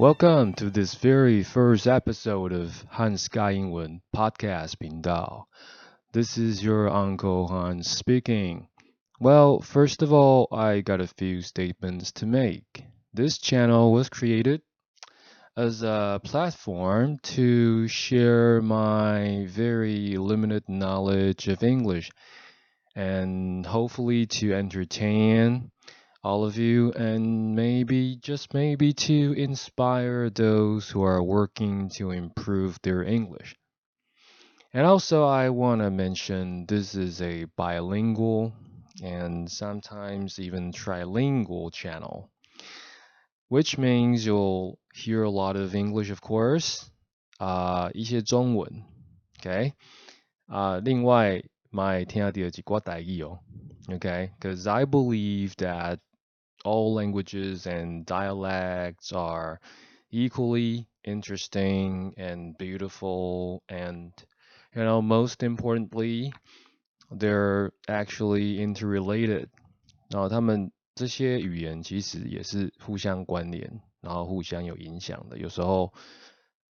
Welcome to this very first episode of Hans Gaiyingwen Podcast 频道. This is your Uncle Hans speaking. Well, first of all, I got a few statements to make. This channel was created as a platform to share my very limited knowledge of English and hopefully to entertain all of you and maybe just maybe to inspire those who are working to improve their English. And also I want to mention this is a bilingual and sometimes even trilingual channel, which means you'll hear a lot of English, of course, 啊、uh,，一些中文，OK，啊、uh,，另外买听下第二集挂台语哦，OK，because I believe that all languages and dialects are equally interesting and beautiful and you know most importantly they're actually interrelated 然后他们这些语言其实也是互相关联，然后互相有影响的。有时候，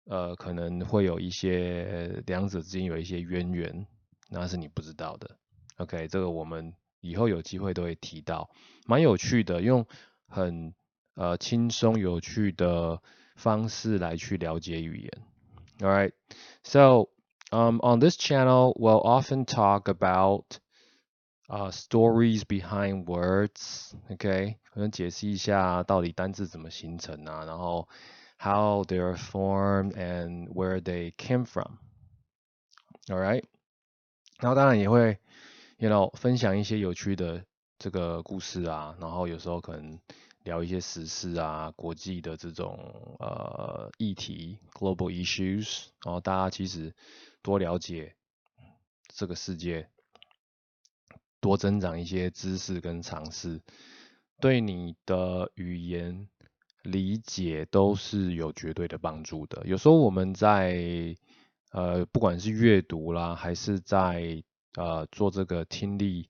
呃，可能会有一些两者之间有一些渊源，那是你不知道的。OK，这个我们以后有机会都会提到， 蛮有趣的，用很呃轻松有趣的方式来去了解语言。All right, so um, on this channel, we'll often talk about uh, stories behind words. OK，可能解释一下到底单字怎么形成啊，然后 how they are formed and where they came from. All right，然后当然也会，you know，分享一些有趣的 这个故事啊，然后有时候可能聊一些时事啊，国际的这种呃议题 （global issues），然后大家其实多了解这个世界，多增长一些知识跟常识，对你的语言理解都是有绝对的帮助的。有时候我们在呃不管是阅读啦，还是在呃做这个听力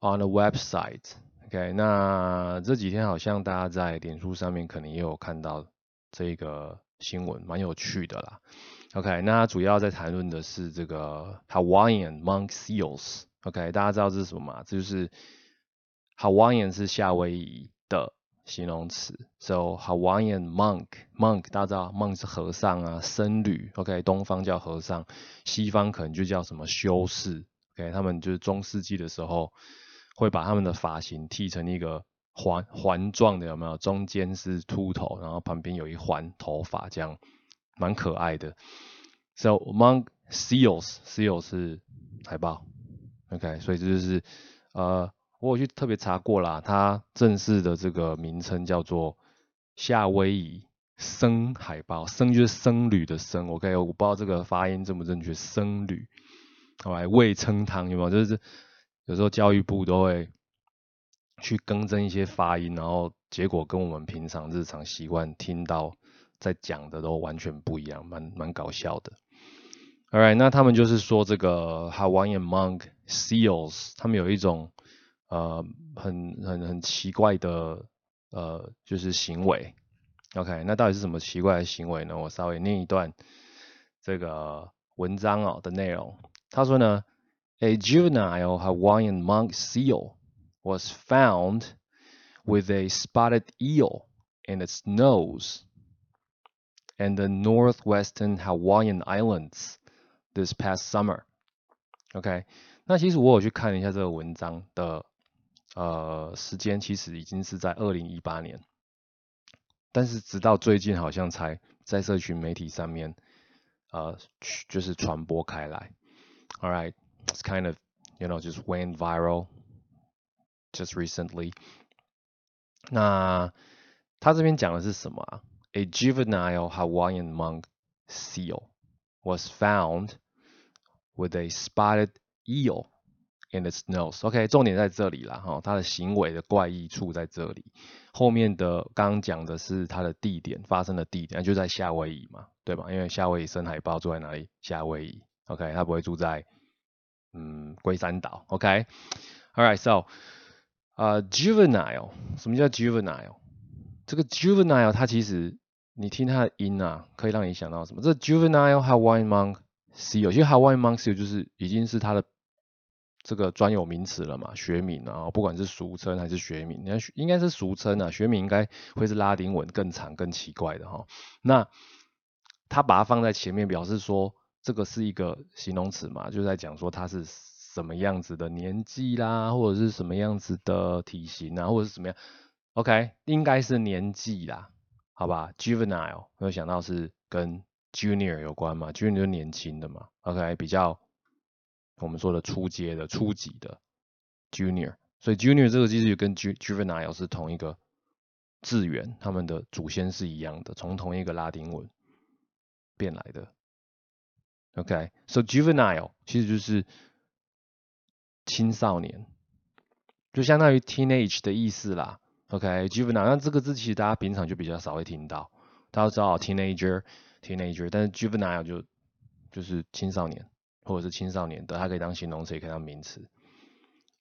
on the website. OK，那这几天好像大家在脸书上面可能也有看到这个新闻，蛮有趣的啦。OK，那主要在谈论的是这个 Hawaiian monk seals。OK，大家知道这是什么吗？这就是 Hawaiian 是夏威夷的形容词，So Hawaiian monk，monk 大家知道 monk 是和尚啊，僧侣。OK，东方叫和尚，西方可能就叫什么修士。OK，他们就是中世纪的时候会把他们的发型剃成一个环环状的，有没有？中间是秃头，然后旁边有一环头发这样。蛮可爱的。So monk seals seals 是海豹，OK，所以这就是呃，我有去特别查过啦，它正式的这个名称叫做夏威夷僧海豹，僧就是僧侣的僧，OK，我不知道这个发音正不正确，僧侣，好来未称汤有没有？就是有时候教育部都会去更正一些发音，然后结果跟我们平常日常习惯听到。在讲的都完全不一样，蛮蛮搞笑的。Alright，那他们就是说这个 Hawaiian monk seals，他们有一种呃很很很奇怪的呃就是行为。OK，那到底是什么奇怪的行为呢？我稍微念一段这个文章哦的内容。他说呢 ，A juvenile Hawaiian monk seal was found with a spotted eel in its nose. and the northwestern Hawaiian Islands this past summer. OK，那其实我有去看一下这个文章的呃时间，其实已经是在二零一八年，但是直到最近好像才在社群媒体上面呃就是传播开来。All right, it's kind of you know just went viral just recently. 那他这边讲的是什么啊？ a juvenile Hawaiian monk seal was found with a spotted eel in its nose. OK，重点在这里啦，哈，它的行为的怪异处在这里。后面的刚刚讲的是它的地点发生的地点，就在夏威夷嘛，对吧？因为夏威夷深海豹住在哪里？夏威夷。OK，它不会住在 嗯龟山岛。OK，All right，so 呃，juvenile，什么叫 juvenile？这个 juvenile 它其实你听它的音啊，可以让你想到什么？这 juvenile Hawaiian monk seal，其实 Hawaiian monk seal 就是已经是它的这个专有名词了嘛，学名啊，不管是俗称还是学名，你看应该是俗称啊，学名应该会是拉丁文更长更奇怪的哈。那它把它放在前面，表示说这个是一个形容词嘛，就在讲说它是什么样子的年纪啦，或者是什么样子的体型啊，或者是什么样，OK，应该是年纪啦。好吧，juvenile 没有想到是跟 junior 有关嘛，junior 年轻的嘛，OK，比较我们说的初阶的、初级的 junior，所以 junior 这个其实跟 juvenile 是同一个字源，他们的祖先是一样的，从同一个拉丁文变来的，OK，so juvenile 其实就是青少年，就相当于 teenage 的意思啦。OK，juvenile，那这个字其实大家平常就比较少会听到，大家知道 teenager，teenager，但是 juvenile 就就是青少年或者是青少年的，它可以当形容词，也可以当名词。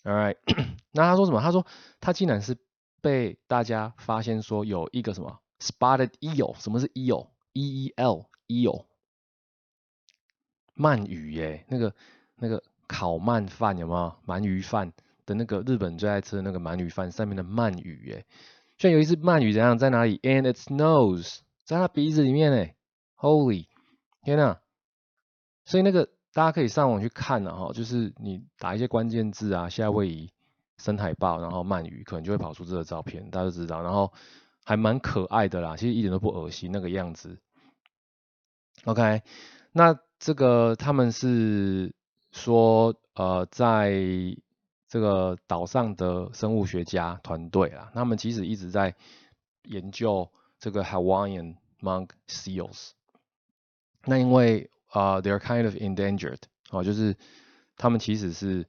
Alright，那他说什么？他说他竟然是被大家发现说有一个什么 spotted eel，什么是 eel？E E L，eel，鳗鱼耶，那个那个烤鳗饭有没有？鳗鱼饭。的那个日本最爱吃的那个鳗鱼饭上面的鳗鱼，耶，居然有一只鳗鱼怎样在哪里？In its nose，在它鼻子里面，哎，Holy，天哪！所以那个大家可以上网去看了哈，就是你打一些关键字啊，夏威夷深海豹，然后鳗鱼，可能就会跑出这个照片，大家都知道，然后还蛮可爱的啦，其实一点都不恶心那个样子。OK，那这个他们是说，呃，在这个岛上的生物学家团队啊，他们其实一直在研究这个 Hawaiian monk seals。那因为啊，they're kind of endangered，哦，就是他们其实是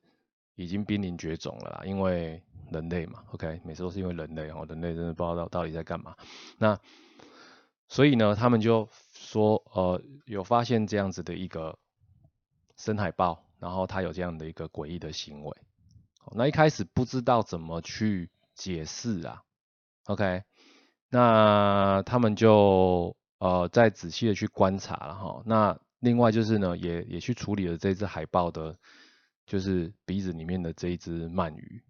已经濒临绝种了啦，因为人类嘛，OK，每次都是因为人类，哦，人类真的不知道到到底在干嘛。那所以呢，他们就说，呃，有发现这样子的一个深海豹，然后它有这样的一个诡异的行为。那一开始不知道怎么去解释啊，OK，那他们就呃再仔细的去观察了哈。那另外就是呢，也也去处理了这只海豹的，就是鼻子里面的这一只鳗鱼，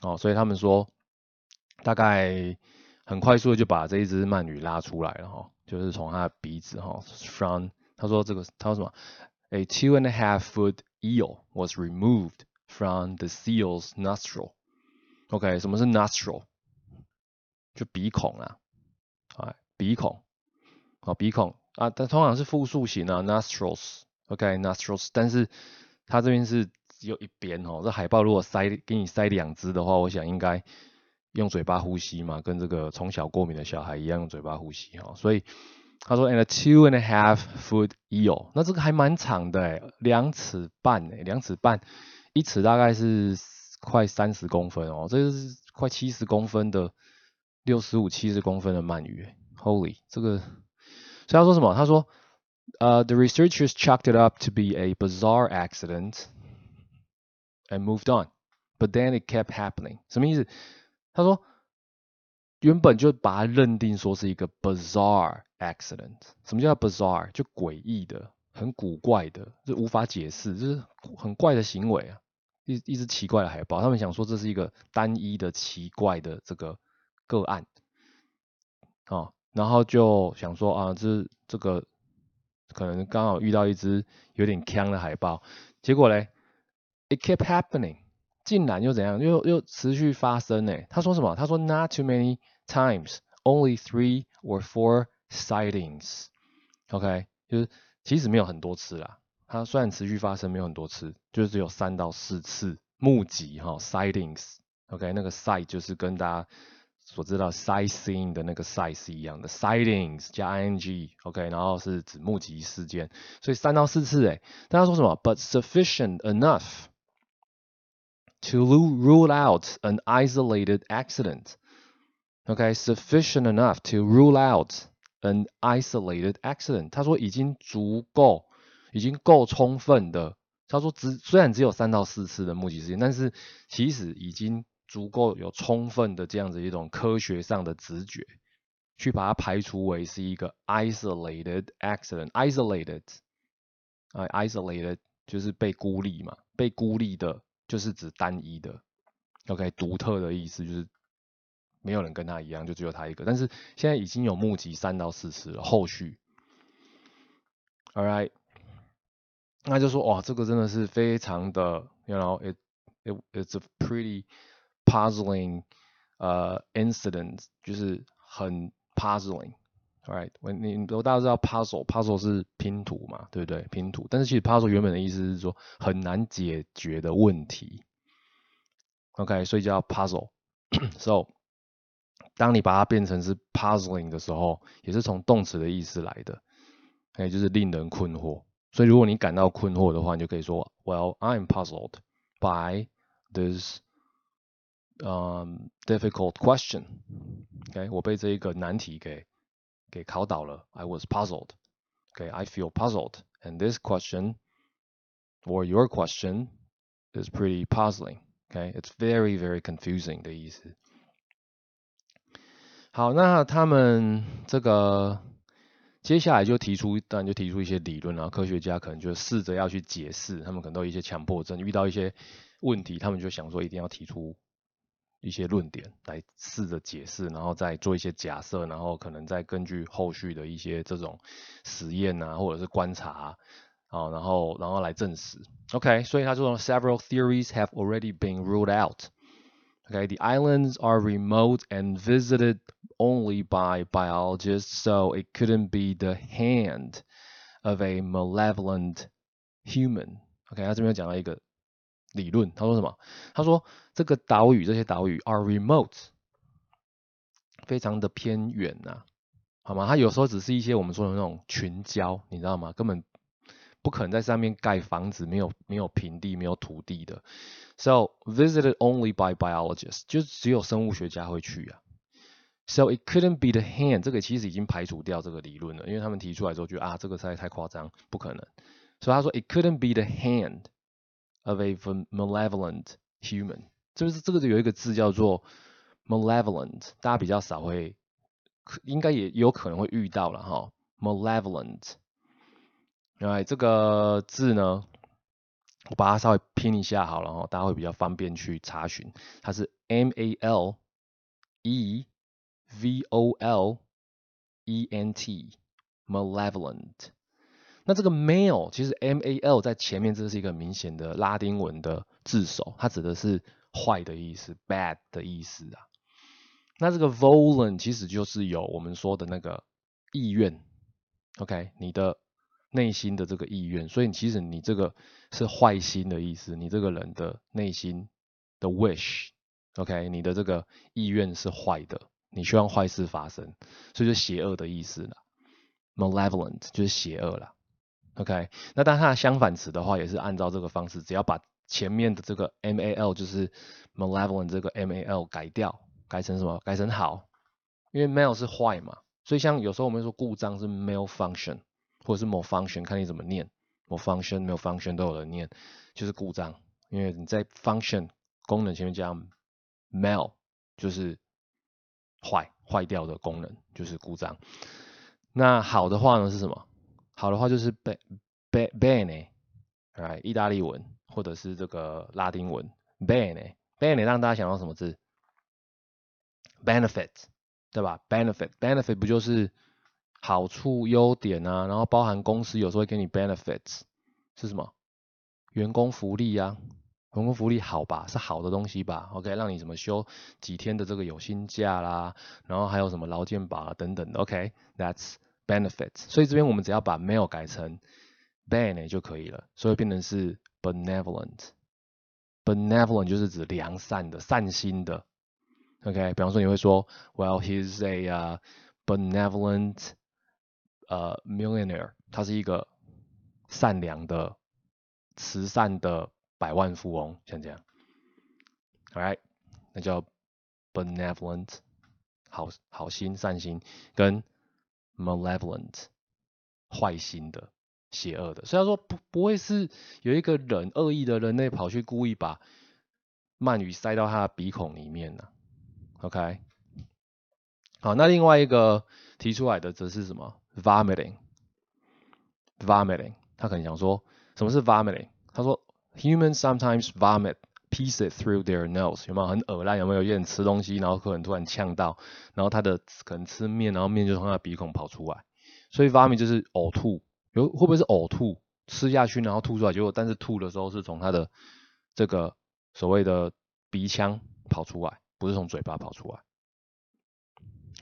哦，所以他们说大概很快速的就把这一只鳗鱼拉出来了哈，就是从它的鼻子哈，from 他说这个他说什么，a two and a half foot eel was removed。From the seal's nostril. OK，什么是 nostril？就鼻孔啊，啊，鼻孔，好，鼻孔啊，它通常是复数型啊，nostrils。OK，nostrils，但是它这边是只有一边哦。这海豹如果塞给你塞两只的话，我想应该用嘴巴呼吸嘛，跟这个从小过敏的小孩一样用嘴巴呼吸哈。所以他说，and a two and a half foot eel，那这个还蛮长的诶，两尺半诶，两尺半。一尺大概是快三十公分哦，这是快七十公分的六十五七十公分的鳗鱼，Holy，这个，所以他说什么？他说，呃，the researchers chalked it up to be a bizarre accident and moved on，but then it kept happening。什么意思？他说，原本就把它认定说是一个 bizarre accident。什么叫 bizarre？就诡异的。很古怪的，这无法解释，就是很怪的行为啊，一一只奇怪的海豹，他们想说这是一个单一的奇怪的这个个案，哦，然后就想说啊，这这个可能刚好遇到一只有点呛的海豹，结果嘞，it kept happening，竟然又怎样，又又持续发生呢？他说什么？他说 not too many times，only three or four sightings，OK，就是。其实没有很多次啦，它虽然持续发生没有很多次，就是只有三到四次目击哈，sightings，OK，那个 sight 就是跟大家所知道 sightseeing 的那个 sight 是一样的，sightings 加 ing，OK，然后是指目击事件，所以三到四次诶。大家说什么？But sufficient enough to rule out an isolated accident。OK，sufficient enough to rule out an isolated accident。他说已经足够，已经够充分的。他说只虽然只有三到四次的目击事件，但是其实已经。足够有充分的这样子一种科学上的直觉，去把它排除为是一个 isolated accident。isolated 啊，isolated 就是被孤立嘛，被孤立的就是指单一的，OK，独特的意思就是没有人跟他一样，就只有他一个。但是现在已经有目击三到四次了，后续，All right，那就说哇，这个真的是非常的，you know，it it it's a pretty puzzling 呃 incident 就是很 puzzling Right，我你都大家知道 puzzle，puzzle 是拼图嘛，对不对？拼图。但是其实 puzzle 原本的意思是说很难解决的问题。OK，所以叫 puzzle。So，当你把它变成是 puzzling 的时候，也是从动词的意思来的。哎，就是令人困惑。所以如果你感到困惑的话，你就可以说，Well，I'm puzzled by this um difficult question。OK，我被这一个难题给。给考倒了。I was puzzled. Okay, I feel puzzled. And this question or your question is pretty puzzling. Okay, it's very very confusing 的意思。好，那他们这个接下来就提出，当然就提出一些理论啊，科学家可能就试着要去解释，他们可能都有一些强迫症，遇到一些问题，他们就想说一定要提出一些论点来试着解释，然后再做一些假设，然后可能再根据后续的一些这种实验啊，或者是观察啊，然后然后来证实。OK，所以他说 several theories have already been ruled out. Okay, the islands are remote and visited only by biologists, so it couldn't be the hand of a malevolent human. OK，他这边讲到一个 理论，他说什么？他说这个岛屿，这些岛屿 are remote，非常的偏远呐，好吗？它有时候只是一些我们说的那种群礁，你知道吗？根本不可能在上面盖房子，没有没有平地，没有土地的。So visited only by biologists，就只有生物学家会去啊。So it couldn't be the hand，这个其实已经排除掉这个理论了，因为他们提出来之后，觉得啊，这个实在太夸张，不可能。所以他说 it couldn't be the hand。Of a malevolent human，就是这个有一个字叫做 malevolent，大家比较少会，应该也有可能会遇到了哈，malevolent。哎，这个字呢，我把它稍微拼一下好了哈，大家会比较方便去查询。它是 M A L E V O L E N T，malevolent。那这个 male 其实 M A L 在前面，这是一个明显的拉丁文的字首，它指的是坏的意思，bad 的意思啊。那这个 volent 其实就是有我们说的那个意愿，OK，你的内心的这个意愿，所以其实你这个是坏心的意思，你这个人的内心的 wish，OK，你的这个意愿是坏的，你希望坏事发生，所以就邪恶的意思了，malevolent 就是邪恶了。OK，那当它的相反词的话，也是按照这个方式，只要把前面的这个 mal 就是 malevolent 这个 mal 改掉，改成什么？改成好，因为 mal 是坏嘛，所以像有时候我们说故障是 malfunction，或者是 malfunction，看你怎么念，malfunction、malfunction 都有人念，就是故障，因为你在 function 功能前面加 mal，就是坏坏掉的功能，就是故障。那好的话呢是什么？好的话就是 be be bene，right，意大利文或者是这个拉丁文 bene bene 让大家想到什么字？benefit，对吧？benefit benefit 不就是好处、优点啊？然后包含公司有时候会给你 benefits，是什么？员工福利呀，员工福利好吧？是好的东西吧？OK，让你什么休几天的这个有薪假啦，然后还有什么劳健保啊等等的。OK，that's benefit，所以这边我们只要把 male 改成 bene 就可以了，所以变成是 benevolent。benevolent 就是指良善的、善心的 OK，比方说你会说，Well, he's a、benevolent、millionaire，他是一个善良的、慈善的百万富翁，像这样。Alright，那叫 benevolent，好好心、善心，跟 malevolent，坏心的、邪恶的。虽然说不不会是有一个人恶意的人类跑去故意把鳗鱼塞到他的鼻孔里面呢、？OK，好，那另外一个提出来的则是什么？vomiting，vomiting，他可能想说什么是 vomiting？他说 humans sometimes vomit pieces through their nose，有没有很恶烂？有没有有点吃东西，然后可能突然呛到，然后他的可能吃面，然后面就从他的鼻孔跑出来，所以 vomit 就是呕吐，有会不会是呕吐？吃下去然后吐出来，结果但是吐的时候是从他的这个所谓的鼻腔跑出来，不是从嘴巴跑出来。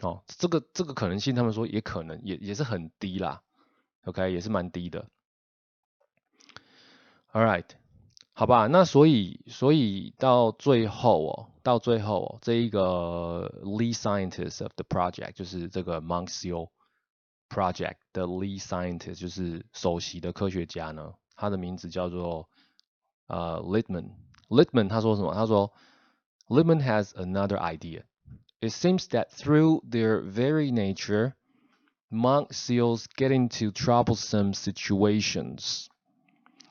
哦，这个这个可能性，他们说也可能，也也是很低啦。OK，也是蛮低的。All right，好吧，那所以所以到最后哦，到最后哦，这一个 lead scientist of the project 就是这个 Monk Seal project 的 lead scientist 就是首席的科学家呢，他的名字叫做呃 Littman。Littman 他说什么？他说 Littman has another idea. It seems that through their very nature, monk seals get into troublesome situations,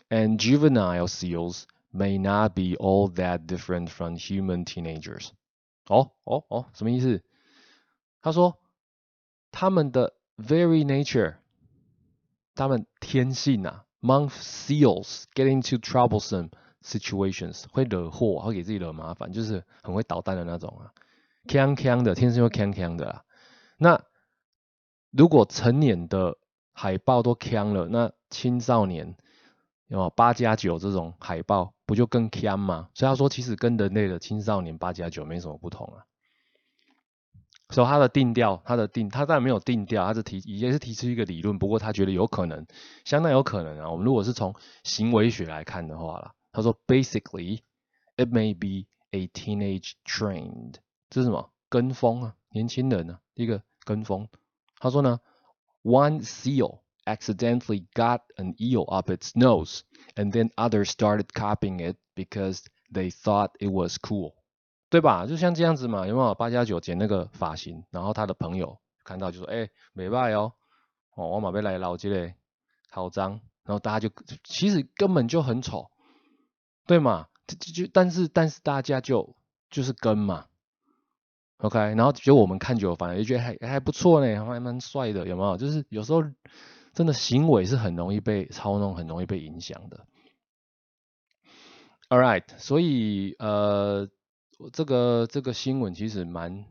And juvenile seals may not be all that different from human teenagers. 哦哦哦，什么意思？他说他们的 very nature，他们天性啊，monk seals get into troublesome situations 会惹祸，会给自己惹麻烦，就是很会捣蛋的那种啊，锵锵的，天生就锵锵的啦。那如果成年的海豹都锵了，那青少年有八加九这种海豹不就更 can 吗？所以他说，其实跟人类的青少年八加九没什么不同啊。所以他的定调，他的定，他当然没有定调，他是提也是提出一个理论，不过他觉得有可能，相当有可能啊。我们如果是从行为学来看的话啦。他说，basically it may be a teenage trend，这是什么？跟风啊，年轻人啊，一个跟风。他说呢，one seal accidentally got an eel up its nose, and then others started copying it because they thought it was cool，对吧？就像这样子嘛，有没有？八加九剪那个发型，然后他的朋友看到就说，哎，没败哦，哦，我马被来捞这嘞，好脏，然后大家就其实根本就很丑。对嘛？就就但是但是大家就就是跟嘛，OK，然后就我们看久了，反而就觉得还还不错呢，还蛮帅的，有没有？就是有时候真的行为是很容易被操弄，很容易被影响的。All right，所以呃，这个这个新闻其实蛮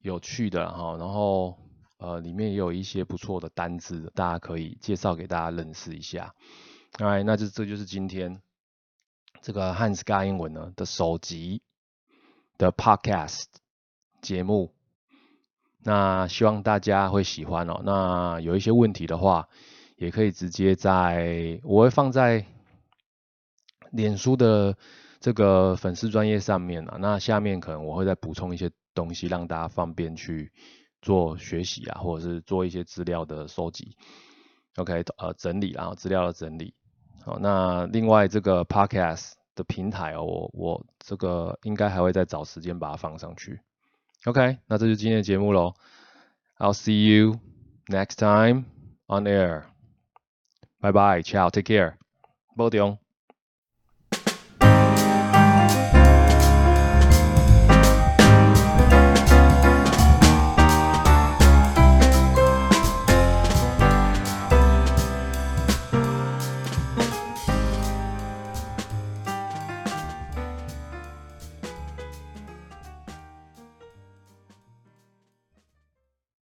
有趣的哈，然后呃里面也有一些不错的单字，大家可以介绍给大家认识一下。All right，那就这就是今天。这个汉斯尬英文呢的首集的 podcast 节目，那希望大家会喜欢哦。那有一些问题的话，也可以直接在我会放在脸书的这个粉丝专业上面啊。那下面可能我会再补充一些东西，让大家方便去做学习啊，或者是做一些资料的收集。OK，呃，整理然后资料的整理。好，那另外这个 podcast 的平台哦，我我这个应该还会再找时间把它放上去。OK，那这就是今天的节目喽。I'll see you next time on air. Bye bye, ciao, take care. 保重。